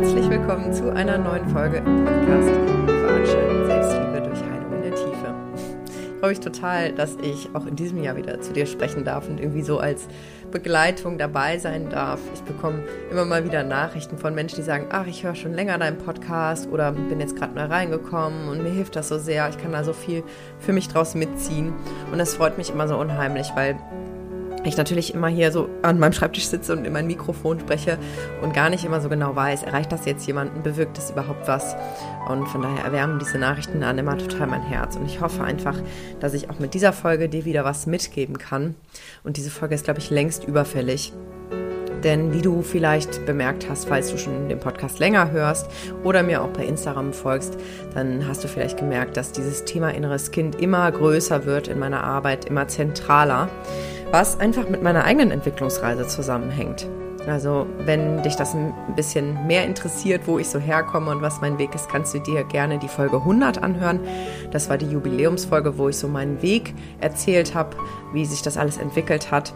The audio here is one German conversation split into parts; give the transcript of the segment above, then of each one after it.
herzlich willkommen zu einer neuen Folge im Podcast Quatschen Selbstliebe durch Heilung in der Tiefe. Ich freue mich total, dass ich auch in diesem Jahr wieder zu dir sprechen darf und irgendwie so als Begleitung dabei sein darf. Ich bekomme immer mal wieder Nachrichten von Menschen, die sagen, ach, ich höre schon länger deinen Podcast oder bin jetzt gerade neu reingekommen und mir hilft das so sehr. Ich kann da so viel für mich draus mitziehen und das freut mich immer so unheimlich, weil ich natürlich immer hier so an meinem Schreibtisch sitze und in mein Mikrofon spreche und gar nicht immer so genau weiß, erreicht das jetzt jemanden, bewirkt es überhaupt was? Und von daher erwärmen diese Nachrichten dann immer total mein Herz. Und ich hoffe einfach, dass ich auch mit dieser Folge dir wieder was mitgeben kann. Und diese Folge ist, glaube ich, längst überfällig. Denn wie du vielleicht bemerkt hast, falls du schon den Podcast länger hörst oder mir auch bei Instagram folgst, dann hast du vielleicht gemerkt, dass dieses Thema inneres Kind immer größer wird in meiner Arbeit, immer zentraler was einfach mit meiner eigenen Entwicklungsreise zusammenhängt. Also, wenn dich das ein bisschen mehr interessiert, wo ich so herkomme und was mein Weg ist, kannst du dir gerne die Folge 100 anhören. Das war die Jubiläumsfolge, wo ich so meinen Weg erzählt habe, wie sich das alles entwickelt hat.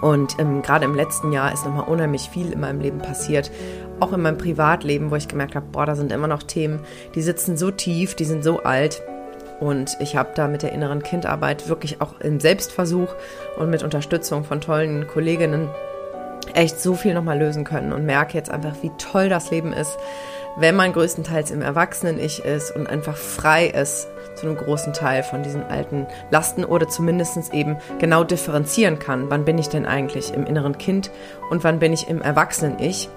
Und ähm, gerade im letzten Jahr ist nochmal unheimlich viel in meinem Leben passiert. Auch in meinem Privatleben, wo ich gemerkt habe, boah, da sind immer noch Themen, die sitzen so tief, die sind so alt. Und ich habe da mit der inneren Kindarbeit wirklich auch im Selbstversuch und mit Unterstützung von tollen Kolleginnen echt so viel nochmal lösen können und merke jetzt einfach, wie toll das Leben ist, wenn man größtenteils im Erwachsenen-Ich ist und einfach frei ist zu einem großen Teil von diesen alten Lasten oder zumindest eben genau differenzieren kann, wann bin ich denn eigentlich im inneren Kind und wann bin ich im Erwachsenen-Ich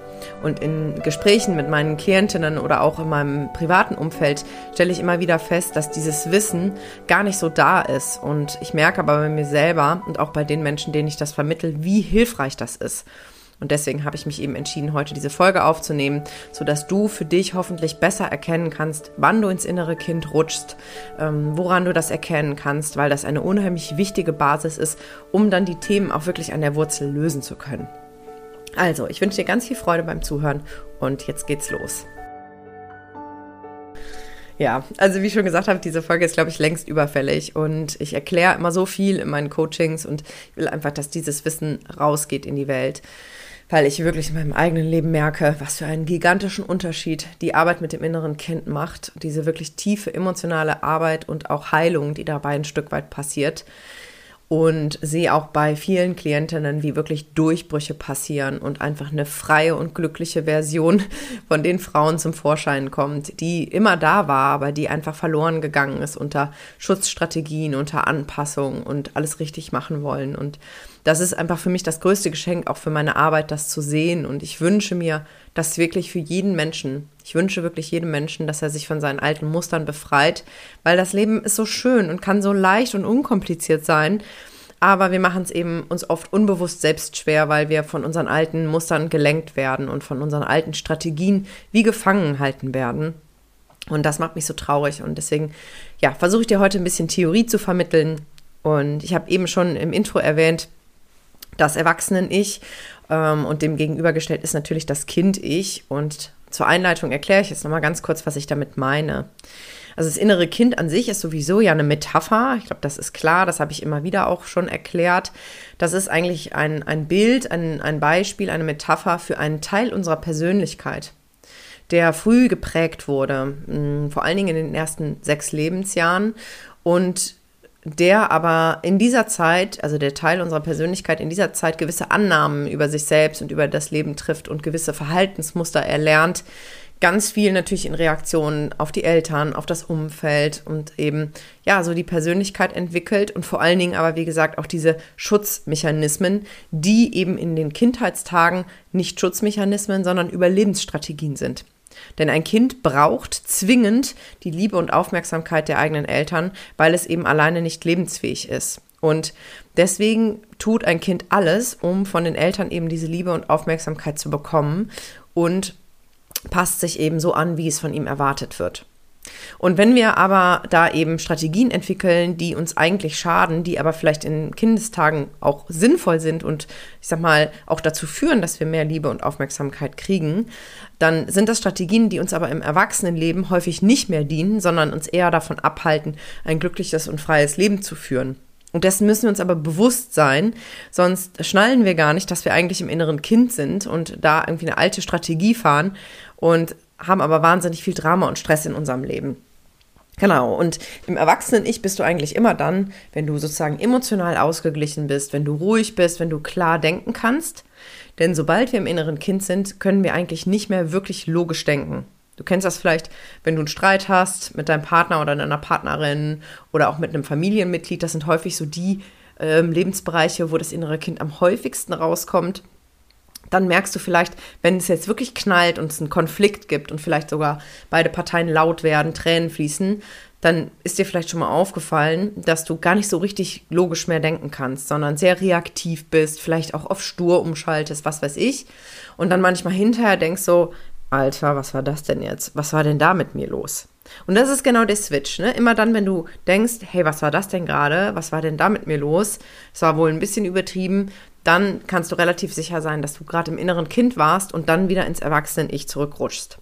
und in Gesprächen mit meinen Klientinnen oder auch in meinem privaten Umfeld stelle ich immer wieder fest, dass dieses Wissen gar nicht so da ist. Und ich merke aber bei mir selber und auch bei den Menschen, denen ich das vermittel, wie hilfreich das ist. Und deswegen habe ich mich eben entschieden, heute diese Folge aufzunehmen, sodass du für dich hoffentlich besser erkennen kannst, wann du ins innere Kind rutschst, ähm, woran du das erkennen kannst, weil das eine unheimlich wichtige Basis ist, um dann die Themen auch wirklich an der Wurzel lösen zu können. Also, ich wünsche dir ganz viel Freude beim Zuhören und jetzt geht's los. Ja, also wie ich schon gesagt habe, diese Folge ist, glaube ich, längst überfällig und ich erkläre immer so viel in meinen Coachings und ich will einfach, dass dieses Wissen rausgeht in die Welt, weil ich wirklich in meinem eigenen Leben merke, was für einen gigantischen Unterschied die Arbeit mit dem inneren Kind macht, diese wirklich tiefe emotionale Arbeit und auch Heilung, die dabei ein Stück weit passiert und sehe auch bei vielen Klientinnen, wie wirklich Durchbrüche passieren und einfach eine freie und glückliche Version von den Frauen zum Vorschein kommt, die immer da war, aber die einfach verloren gegangen ist unter Schutzstrategien, unter Anpassung und alles richtig machen wollen. Und das ist einfach für mich das größte Geschenk auch für meine Arbeit, das zu sehen. Und ich wünsche mir, dass wirklich für jeden Menschen, ich wünsche wirklich jedem Menschen, dass er sich von seinen alten Mustern befreit, weil das Leben ist so schön und kann so leicht und unkompliziert sein. Aber wir machen es eben uns oft unbewusst selbst schwer, weil wir von unseren alten Mustern gelenkt werden und von unseren alten Strategien wie gefangen halten werden. Und das macht mich so traurig. Und deswegen, ja, versuche ich dir heute ein bisschen Theorie zu vermitteln. Und ich habe eben schon im Intro erwähnt, das Erwachsenen-Ich ähm, und dem gegenübergestellt ist natürlich das Kind-Ich. Und zur Einleitung erkläre ich jetzt nochmal ganz kurz, was ich damit meine. Also das innere Kind an sich ist sowieso ja eine Metapher. Ich glaube, das ist klar, das habe ich immer wieder auch schon erklärt. Das ist eigentlich ein, ein Bild, ein, ein Beispiel, eine Metapher für einen Teil unserer Persönlichkeit, der früh geprägt wurde, hm, vor allen Dingen in den ersten sechs Lebensjahren und der aber in dieser Zeit, also der Teil unserer Persönlichkeit in dieser Zeit gewisse Annahmen über sich selbst und über das Leben trifft und gewisse Verhaltensmuster erlernt, ganz viel natürlich in Reaktion auf die Eltern, auf das Umfeld und eben ja, so die Persönlichkeit entwickelt und vor allen Dingen aber wie gesagt auch diese Schutzmechanismen, die eben in den Kindheitstagen nicht Schutzmechanismen, sondern Überlebensstrategien sind. Denn ein Kind braucht zwingend die Liebe und Aufmerksamkeit der eigenen Eltern, weil es eben alleine nicht lebensfähig ist. Und deswegen tut ein Kind alles, um von den Eltern eben diese Liebe und Aufmerksamkeit zu bekommen und passt sich eben so an, wie es von ihm erwartet wird. Und wenn wir aber da eben Strategien entwickeln, die uns eigentlich schaden, die aber vielleicht in Kindestagen auch sinnvoll sind und ich sag mal auch dazu führen, dass wir mehr Liebe und Aufmerksamkeit kriegen, dann sind das Strategien, die uns aber im Erwachsenenleben häufig nicht mehr dienen, sondern uns eher davon abhalten, ein glückliches und freies Leben zu führen. Und dessen müssen wir uns aber bewusst sein, sonst schnallen wir gar nicht, dass wir eigentlich im inneren Kind sind und da irgendwie eine alte Strategie fahren und haben aber wahnsinnig viel Drama und Stress in unserem Leben. Genau, und im Erwachsenen-Ich bist du eigentlich immer dann, wenn du sozusagen emotional ausgeglichen bist, wenn du ruhig bist, wenn du klar denken kannst. Denn sobald wir im inneren Kind sind, können wir eigentlich nicht mehr wirklich logisch denken. Du kennst das vielleicht, wenn du einen Streit hast mit deinem Partner oder deiner Partnerin oder auch mit einem Familienmitglied. Das sind häufig so die äh, Lebensbereiche, wo das innere Kind am häufigsten rauskommt. Dann merkst du vielleicht, wenn es jetzt wirklich knallt und es einen Konflikt gibt und vielleicht sogar beide Parteien laut werden, Tränen fließen, dann ist dir vielleicht schon mal aufgefallen, dass du gar nicht so richtig logisch mehr denken kannst, sondern sehr reaktiv bist, vielleicht auch auf stur umschaltest, was weiß ich. Und dann manchmal hinterher denkst so, Alter, was war das denn jetzt? Was war denn da mit mir los? Und das ist genau der Switch. Ne? Immer dann, wenn du denkst, hey, was war das denn gerade? Was war denn da mit mir los? Es war wohl ein bisschen übertrieben. Dann kannst du relativ sicher sein, dass du gerade im inneren Kind warst und dann wieder ins Erwachsenen-Ich zurückrutschst.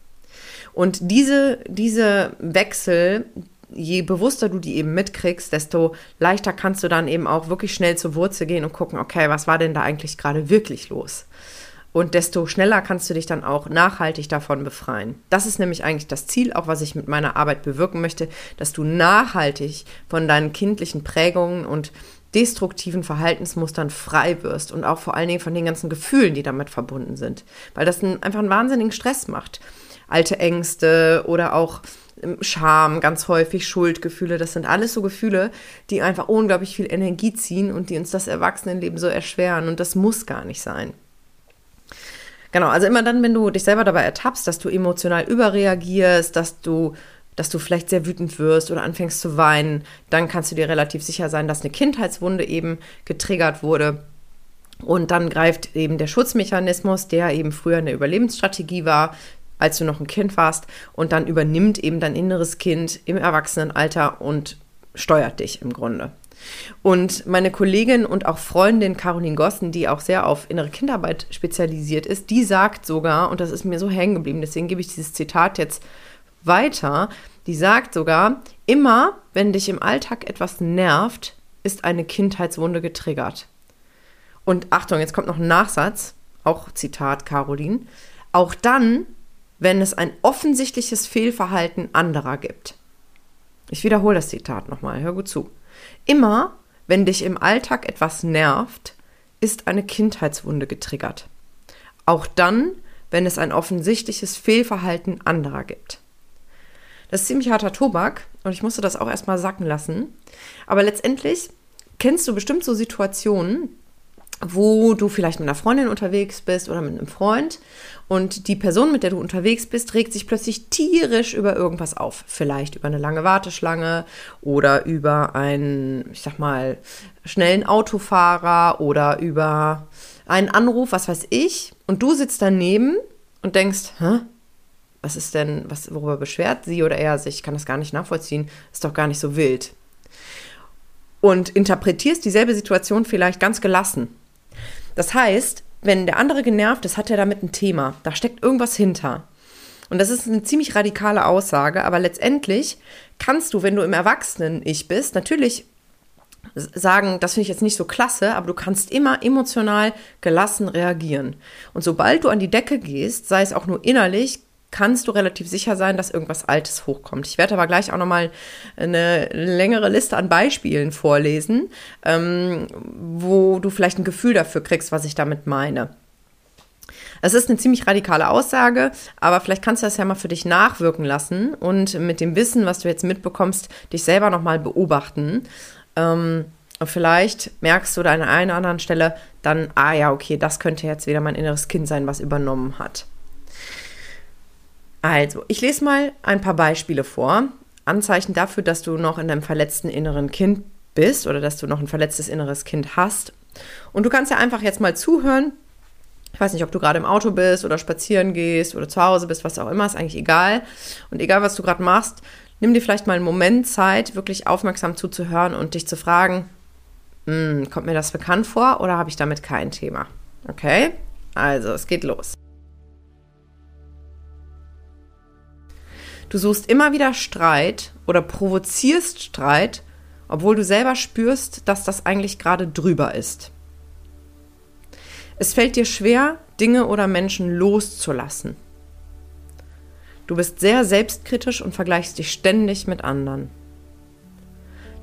Und diese, diese Wechsel, je bewusster du die eben mitkriegst, desto leichter kannst du dann eben auch wirklich schnell zur Wurzel gehen und gucken, okay, was war denn da eigentlich gerade wirklich los? Und desto schneller kannst du dich dann auch nachhaltig davon befreien. Das ist nämlich eigentlich das Ziel, auch was ich mit meiner Arbeit bewirken möchte, dass du nachhaltig von deinen kindlichen Prägungen und destruktiven Verhaltensmustern frei wirst und auch vor allen Dingen von den ganzen Gefühlen, die damit verbunden sind. Weil das einfach einen wahnsinnigen Stress macht. Alte Ängste oder auch ähm, Scham, ganz häufig Schuldgefühle, das sind alles so Gefühle, die einfach unglaublich viel Energie ziehen und die uns das Erwachsenenleben so erschweren und das muss gar nicht sein. Genau, also immer dann, wenn du dich selber dabei ertappst, dass du emotional überreagierst, dass du, dass du vielleicht sehr wütend wirst oder anfängst zu weinen, dann kannst du dir relativ sicher sein, dass eine Kindheitswunde eben getriggert wurde. Und dann greift eben der Schutzmechanismus, der eben früher eine Überlebensstrategie war, als du noch ein Kind warst, und dann übernimmt eben dein inneres Kind im Erwachsenenalter und steuert dich im Grunde. Und meine Kollegin und auch Freundin Caroline Gossen, die auch sehr auf innere Kinderarbeit spezialisiert ist, die sagt sogar, und das ist mir so hängen geblieben, deswegen gebe ich dieses Zitat jetzt weiter, die sagt sogar, immer wenn dich im Alltag etwas nervt, ist eine Kindheitswunde getriggert. Und Achtung, jetzt kommt noch ein Nachsatz, auch Zitat Caroline, auch dann, wenn es ein offensichtliches Fehlverhalten anderer gibt. Ich wiederhole das Zitat nochmal, hör gut zu. Immer, wenn dich im Alltag etwas nervt, ist eine Kindheitswunde getriggert. Auch dann, wenn es ein offensichtliches Fehlverhalten anderer gibt. Das ist ziemlich harter Tobak und ich musste das auch erstmal sacken lassen. Aber letztendlich kennst du bestimmt so Situationen, wo du vielleicht mit einer Freundin unterwegs bist oder mit einem Freund und die Person, mit der du unterwegs bist, regt sich plötzlich tierisch über irgendwas auf. Vielleicht über eine lange Warteschlange oder über einen, ich sag mal, schnellen Autofahrer oder über einen Anruf, was weiß ich. Und du sitzt daneben und denkst, hä? Was ist denn, was, worüber beschwert sie oder er sich? Ich kann das gar nicht nachvollziehen. Ist doch gar nicht so wild. Und interpretierst dieselbe Situation vielleicht ganz gelassen das heißt, wenn der andere genervt ist, hat er damit ein Thema. Da steckt irgendwas hinter. Und das ist eine ziemlich radikale Aussage, aber letztendlich kannst du, wenn du im Erwachsenen-Ich bist, natürlich sagen, das finde ich jetzt nicht so klasse, aber du kannst immer emotional gelassen reagieren. Und sobald du an die Decke gehst, sei es auch nur innerlich, kannst du relativ sicher sein, dass irgendwas Altes hochkommt. Ich werde aber gleich auch nochmal eine längere Liste an Beispielen vorlesen, ähm, wo du vielleicht ein Gefühl dafür kriegst, was ich damit meine. Es ist eine ziemlich radikale Aussage, aber vielleicht kannst du das ja mal für dich nachwirken lassen und mit dem Wissen, was du jetzt mitbekommst, dich selber nochmal beobachten. Ähm, und vielleicht merkst du da an einer anderen Stelle dann, ah ja, okay, das könnte jetzt wieder mein inneres Kind sein, was übernommen hat. Also, ich lese mal ein paar Beispiele vor. Anzeichen dafür, dass du noch in deinem verletzten inneren Kind bist oder dass du noch ein verletztes inneres Kind hast. Und du kannst ja einfach jetzt mal zuhören. Ich weiß nicht, ob du gerade im Auto bist oder spazieren gehst oder zu Hause bist, was auch immer, ist eigentlich egal. Und egal, was du gerade machst, nimm dir vielleicht mal einen Moment Zeit, wirklich aufmerksam zuzuhören und dich zu fragen, hm, kommt mir das bekannt vor oder habe ich damit kein Thema? Okay? Also, es geht los. Du suchst immer wieder Streit oder provozierst Streit, obwohl du selber spürst, dass das eigentlich gerade drüber ist. Es fällt dir schwer, Dinge oder Menschen loszulassen. Du bist sehr selbstkritisch und vergleichst dich ständig mit anderen.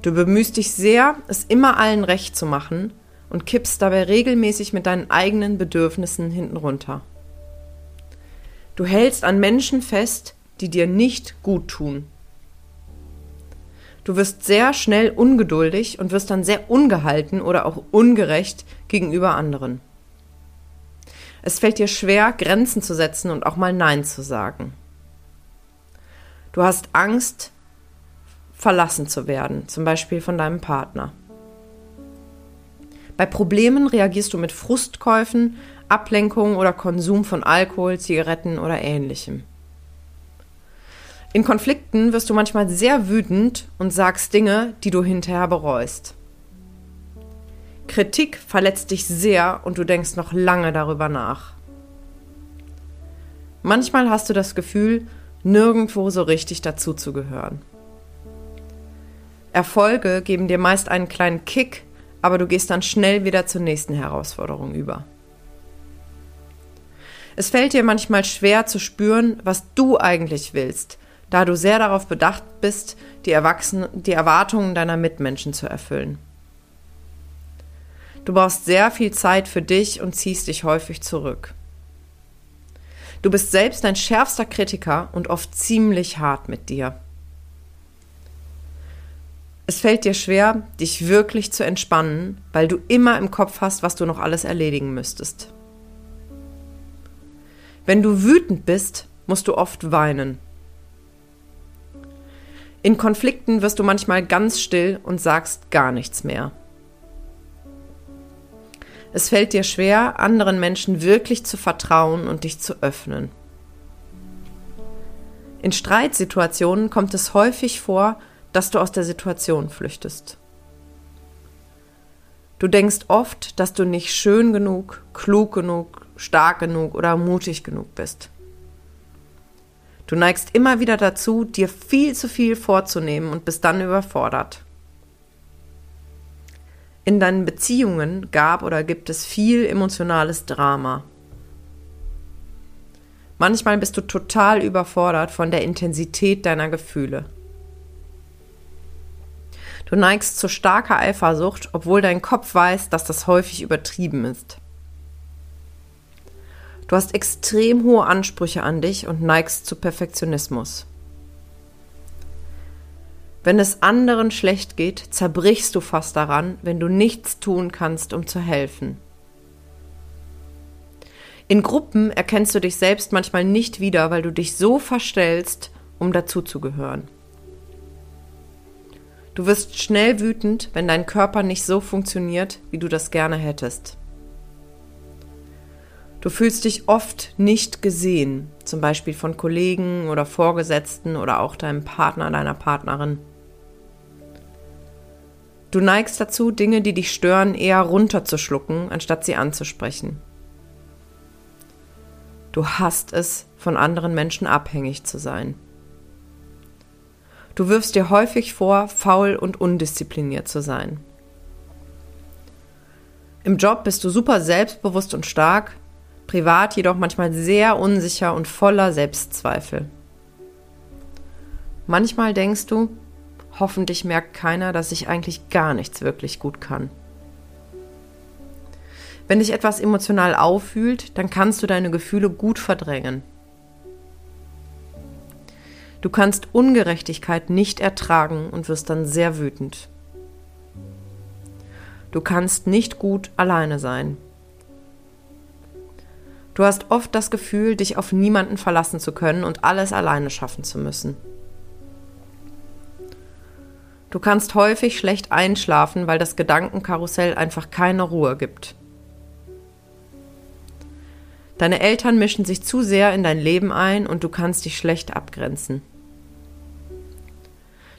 Du bemühst dich sehr, es immer allen recht zu machen und kippst dabei regelmäßig mit deinen eigenen Bedürfnissen hinten runter. Du hältst an Menschen fest, die dir nicht gut tun. Du wirst sehr schnell ungeduldig und wirst dann sehr ungehalten oder auch ungerecht gegenüber anderen. Es fällt dir schwer, Grenzen zu setzen und auch mal Nein zu sagen. Du hast Angst, verlassen zu werden, zum Beispiel von deinem Partner. Bei Problemen reagierst du mit Frustkäufen, Ablenkung oder Konsum von Alkohol, Zigaretten oder ähnlichem. In Konflikten wirst du manchmal sehr wütend und sagst Dinge, die du hinterher bereust. Kritik verletzt dich sehr und du denkst noch lange darüber nach. Manchmal hast du das Gefühl, nirgendwo so richtig dazuzugehören. Erfolge geben dir meist einen kleinen Kick, aber du gehst dann schnell wieder zur nächsten Herausforderung über. Es fällt dir manchmal schwer zu spüren, was du eigentlich willst, da du sehr darauf bedacht bist, die, Erwachsenen, die Erwartungen deiner Mitmenschen zu erfüllen. Du brauchst sehr viel Zeit für dich und ziehst dich häufig zurück. Du bist selbst dein schärfster Kritiker und oft ziemlich hart mit dir. Es fällt dir schwer, dich wirklich zu entspannen, weil du immer im Kopf hast, was du noch alles erledigen müsstest. Wenn du wütend bist, musst du oft weinen. In Konflikten wirst du manchmal ganz still und sagst gar nichts mehr. Es fällt dir schwer, anderen Menschen wirklich zu vertrauen und dich zu öffnen. In Streitsituationen kommt es häufig vor, dass du aus der Situation flüchtest. Du denkst oft, dass du nicht schön genug, klug genug, stark genug oder mutig genug bist. Du neigst immer wieder dazu, dir viel zu viel vorzunehmen und bist dann überfordert. In deinen Beziehungen gab oder gibt es viel emotionales Drama. Manchmal bist du total überfordert von der Intensität deiner Gefühle. Du neigst zu starker Eifersucht, obwohl dein Kopf weiß, dass das häufig übertrieben ist. Du hast extrem hohe Ansprüche an dich und neigst zu Perfektionismus. Wenn es anderen schlecht geht, zerbrichst du fast daran, wenn du nichts tun kannst, um zu helfen. In Gruppen erkennst du dich selbst manchmal nicht wieder, weil du dich so verstellst, um dazuzugehören. Du wirst schnell wütend, wenn dein Körper nicht so funktioniert, wie du das gerne hättest. Du fühlst dich oft nicht gesehen, zum Beispiel von Kollegen oder Vorgesetzten oder auch deinem Partner, deiner Partnerin. Du neigst dazu, Dinge, die dich stören, eher runterzuschlucken, anstatt sie anzusprechen. Du hast es, von anderen Menschen abhängig zu sein. Du wirfst dir häufig vor, faul und undiszipliniert zu sein. Im Job bist du super selbstbewusst und stark, privat jedoch manchmal sehr unsicher und voller Selbstzweifel. Manchmal denkst du, hoffentlich merkt keiner, dass ich eigentlich gar nichts wirklich gut kann. Wenn dich etwas emotional auffühlt, dann kannst du deine Gefühle gut verdrängen. Du kannst Ungerechtigkeit nicht ertragen und wirst dann sehr wütend. Du kannst nicht gut alleine sein. Du hast oft das Gefühl, dich auf niemanden verlassen zu können und alles alleine schaffen zu müssen. Du kannst häufig schlecht einschlafen, weil das Gedankenkarussell einfach keine Ruhe gibt. Deine Eltern mischen sich zu sehr in dein Leben ein und du kannst dich schlecht abgrenzen.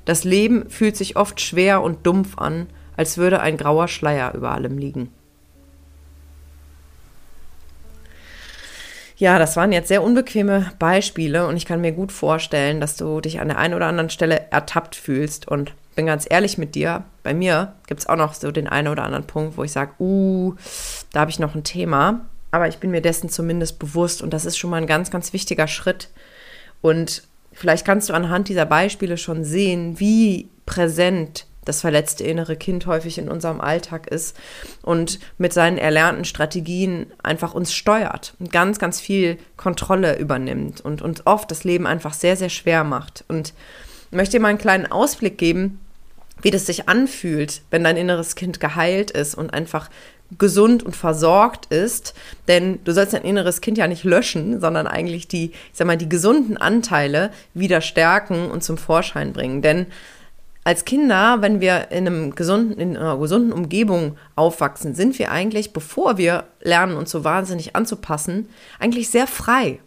Das Leben fühlt sich oft schwer und dumpf an, als würde ein grauer Schleier über allem liegen. Ja, das waren jetzt sehr unbequeme Beispiele und ich kann mir gut vorstellen, dass du dich an der einen oder anderen Stelle ertappt fühlst und bin ganz ehrlich mit dir, bei mir gibt es auch noch so den einen oder anderen Punkt, wo ich sage, uh, da habe ich noch ein Thema. Aber ich bin mir dessen zumindest bewusst und das ist schon mal ein ganz, ganz wichtiger Schritt. Und vielleicht kannst du anhand dieser Beispiele schon sehen, wie präsent das verletzte innere Kind häufig in unserem Alltag ist und mit seinen erlernten Strategien einfach uns steuert und ganz, ganz viel Kontrolle übernimmt und uns oft das Leben einfach sehr, sehr schwer macht. Und ich möchte dir mal einen kleinen Ausblick geben, wie das sich anfühlt, wenn dein inneres Kind geheilt ist und einfach gesund und versorgt ist, denn du sollst dein inneres Kind ja nicht löschen, sondern eigentlich die, ich sag mal, die gesunden Anteile wieder stärken und zum Vorschein bringen, denn als Kinder, wenn wir in, einem gesunden, in einer gesunden Umgebung aufwachsen, sind wir eigentlich, bevor wir lernen, uns so wahnsinnig anzupassen, eigentlich sehr frei.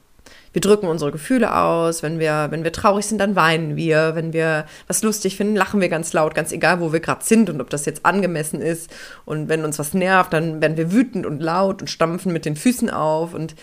Wir drücken unsere Gefühle aus. Wenn wir, wenn wir traurig sind, dann weinen wir. Wenn wir was lustig finden, lachen wir ganz laut, ganz egal, wo wir gerade sind und ob das jetzt angemessen ist. Und wenn uns was nervt, dann werden wir wütend und laut und stampfen mit den Füßen auf. Und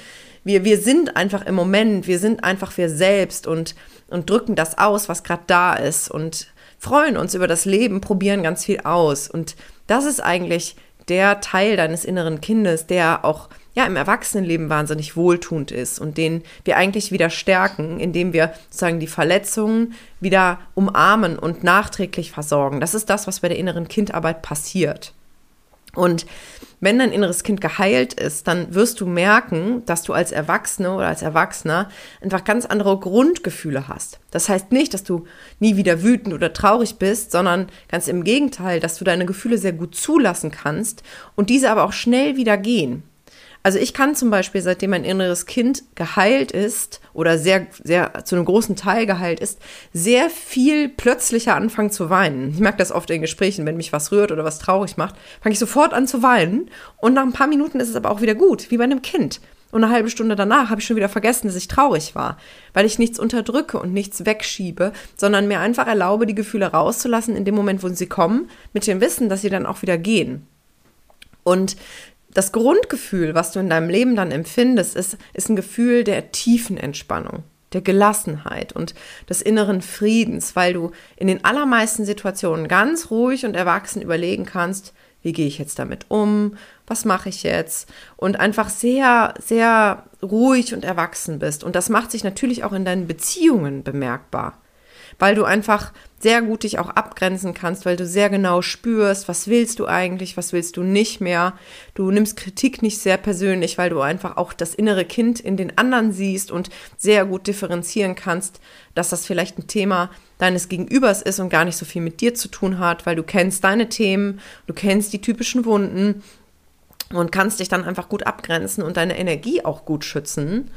wir, wir sind einfach im Moment, wir sind einfach wir selbst und, und drücken das aus, was gerade da ist. Und freuen uns über das Leben, probieren ganz viel aus. Und das ist eigentlich der Teil deines inneren Kindes, der auch ja im Erwachsenenleben wahnsinnig wohltuend ist und den wir eigentlich wieder stärken, indem wir sozusagen die Verletzungen wieder umarmen und nachträglich versorgen. Das ist das, was bei der inneren Kindarbeit passiert. Und wenn dein inneres Kind geheilt ist, dann wirst du merken, dass du als Erwachsene oder als Erwachsener einfach ganz andere Grundgefühle hast. Das heißt nicht, dass du nie wieder wütend oder traurig bist, sondern ganz im Gegenteil, dass du deine Gefühle sehr gut zulassen kannst und diese aber auch schnell wieder gehen. Also ich kann zum Beispiel, seitdem mein inneres Kind geheilt ist oder sehr, sehr zu einem großen Teil geheilt ist, sehr viel plötzlicher anfangen zu weinen. Ich merke das oft in Gesprächen, wenn mich was rührt oder was traurig macht, fange ich sofort an zu weinen und nach ein paar Minuten ist es aber auch wieder gut, wie bei einem Kind. Und eine halbe Stunde danach habe ich schon wieder vergessen, dass ich traurig war, weil ich nichts unterdrücke und nichts wegschiebe, sondern mir einfach erlaube, die Gefühle rauszulassen in dem Moment, wo sie kommen, mit dem Wissen, dass sie dann auch wieder gehen. Und das Grundgefühl, was du in deinem Leben dann empfindest, ist, ist ein Gefühl der tiefen Entspannung, der Gelassenheit und des inneren Friedens, weil du in den allermeisten Situationen ganz ruhig und erwachsen überlegen kannst, wie gehe ich jetzt damit um, was mache ich jetzt und einfach sehr, sehr ruhig und erwachsen bist. Und das macht sich natürlich auch in deinen Beziehungen bemerkbar weil du einfach sehr gut dich auch abgrenzen kannst, weil du sehr genau spürst, was willst du eigentlich, was willst du nicht mehr. Du nimmst Kritik nicht sehr persönlich, weil du einfach auch das innere Kind in den anderen siehst und sehr gut differenzieren kannst, dass das vielleicht ein Thema deines Gegenübers ist und gar nicht so viel mit dir zu tun hat, weil du kennst deine Themen, du kennst die typischen Wunden und kannst dich dann einfach gut abgrenzen und deine Energie auch gut schützen.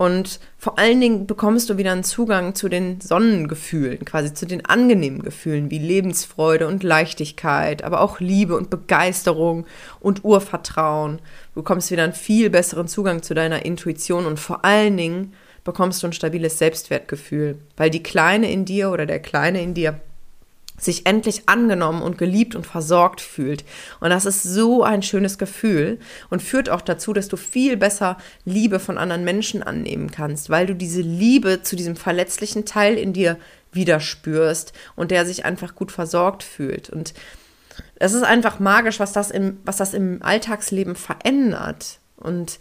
Und vor allen Dingen bekommst du wieder einen Zugang zu den Sonnengefühlen, quasi zu den angenehmen Gefühlen wie Lebensfreude und Leichtigkeit, aber auch Liebe und Begeisterung und Urvertrauen. Du bekommst wieder einen viel besseren Zugang zu deiner Intuition und vor allen Dingen bekommst du ein stabiles Selbstwertgefühl, weil die Kleine in dir oder der Kleine in dir sich endlich angenommen und geliebt und versorgt fühlt. Und das ist so ein schönes Gefühl und führt auch dazu, dass du viel besser Liebe von anderen Menschen annehmen kannst, weil du diese Liebe zu diesem verletzlichen Teil in dir wieder spürst und der sich einfach gut versorgt fühlt. Und es ist einfach magisch, was das im, was das im Alltagsleben verändert. Und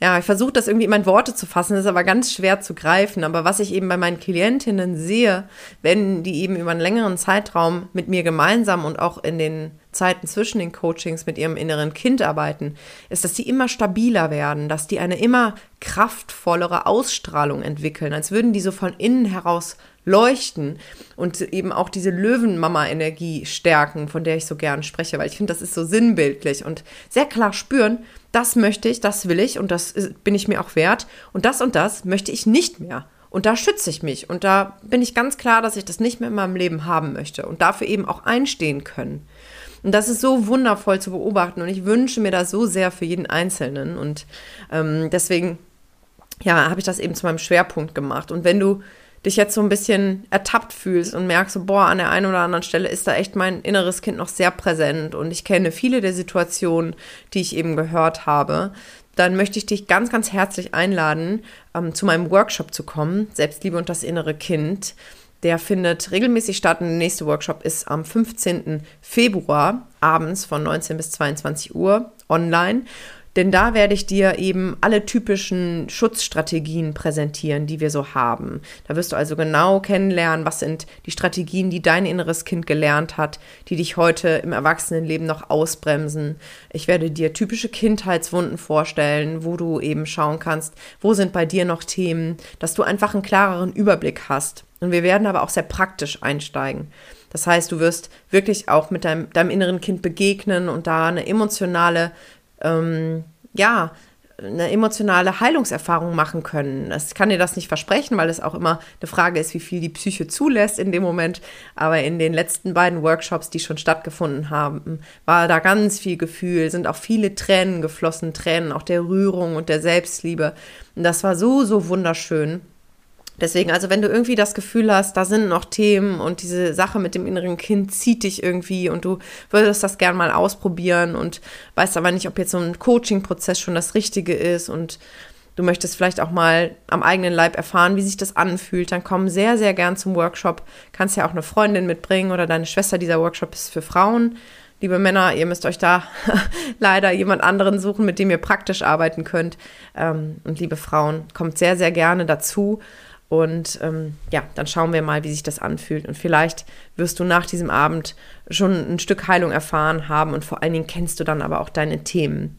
ja, ich versuche das irgendwie in meine Worte zu fassen, ist aber ganz schwer zu greifen. Aber was ich eben bei meinen Klientinnen sehe, wenn die eben über einen längeren Zeitraum mit mir gemeinsam und auch in den Zeiten zwischen den Coachings mit ihrem inneren Kind arbeiten, ist, dass sie immer stabiler werden, dass die eine immer kraftvollere Ausstrahlung entwickeln, als würden die so von innen heraus leuchten und eben auch diese Löwenmama-Energie stärken, von der ich so gern spreche, weil ich finde, das ist so sinnbildlich und sehr klar spüren, das möchte ich, das will ich und das bin ich mir auch wert und das und das möchte ich nicht mehr. Und da schütze ich mich und da bin ich ganz klar, dass ich das nicht mehr in meinem Leben haben möchte und dafür eben auch einstehen können. Und das ist so wundervoll zu beobachten und ich wünsche mir das so sehr für jeden Einzelnen und ähm, deswegen ja, habe ich das eben zu meinem Schwerpunkt gemacht. Und wenn du dich jetzt so ein bisschen ertappt fühlst und merkst, so, boah, an der einen oder anderen Stelle ist da echt mein inneres Kind noch sehr präsent und ich kenne viele der Situationen, die ich eben gehört habe, dann möchte ich dich ganz, ganz herzlich einladen, ähm, zu meinem Workshop zu kommen, Selbstliebe und das innere Kind Der findet regelmäßig statt und der nächste Workshop ist am 15. Februar abends von 19 bis 22 Uhr online. Denn da werde ich dir eben alle typischen Schutzstrategien präsentieren, die wir so haben. Da wirst du also genau kennenlernen, was sind die Strategien, die dein inneres Kind gelernt hat, die dich heute im Erwachsenenleben noch ausbremsen. Ich werde dir typische Kindheitswunden vorstellen, wo du eben schauen kannst, wo sind bei dir noch Themen, dass du einfach einen klareren Überblick hast. Und wir werden aber auch sehr praktisch einsteigen. Das heißt, du wirst wirklich auch mit deinem, deinem inneren Kind begegnen und da eine emotionale ähm, ja, eine emotionale Heilungserfahrung machen können. Ich kann dir das nicht versprechen, weil es auch immer eine Frage ist, wie viel die Psyche zulässt in dem Moment. Aber in den letzten beiden Workshops, die schon stattgefunden haben, war da ganz viel Gefühl, sind auch viele Tränen geflossen, Tränen auch der Rührung und der Selbstliebe. Und das war so, so wunderschön. Deswegen, also wenn du irgendwie das Gefühl hast, da sind noch Themen und diese Sache mit dem inneren Kind zieht dich irgendwie und du würdest das gern mal ausprobieren und weißt aber nicht, ob jetzt so ein Coaching-Prozess schon das Richtige ist und du möchtest vielleicht auch mal am eigenen Leib erfahren, wie sich das anfühlt, dann komm sehr, sehr gern zum Workshop. Kannst ja auch eine Freundin mitbringen oder deine Schwester. Dieser Workshop ist für Frauen. Liebe Männer, ihr müsst euch da leider jemand anderen suchen, mit dem ihr praktisch arbeiten könnt. Ähm, und liebe Frauen, kommt sehr, sehr gerne dazu. Und ähm, ja, dann schauen wir mal, wie sich das anfühlt. Und vielleicht wirst du nach diesem Abend schon ein Stück Heilung erfahren haben und vor allen Dingen kennst du dann aber auch deine Themen.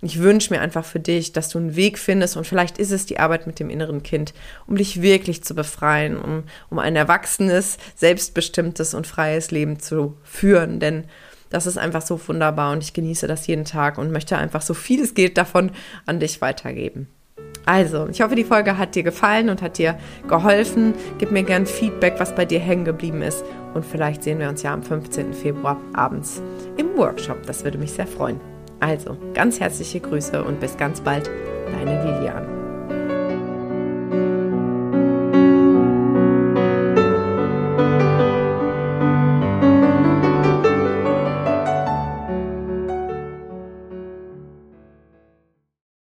Und ich wünsche mir einfach für dich, dass du einen Weg findest und vielleicht ist es die Arbeit mit dem inneren Kind, um dich wirklich zu befreien, um, um ein erwachsenes, selbstbestimmtes und freies Leben zu führen. Denn das ist einfach so wunderbar und ich genieße das jeden Tag und möchte einfach so viel es geht davon an dich weitergeben. Also, ich hoffe, die Folge hat dir gefallen und hat dir geholfen. Gib mir gern Feedback, was bei dir hängen geblieben ist. Und vielleicht sehen wir uns ja am 15. Februar abends im Workshop. Das würde mich sehr freuen. Also, ganz herzliche Grüße und bis ganz bald, deine Lilian.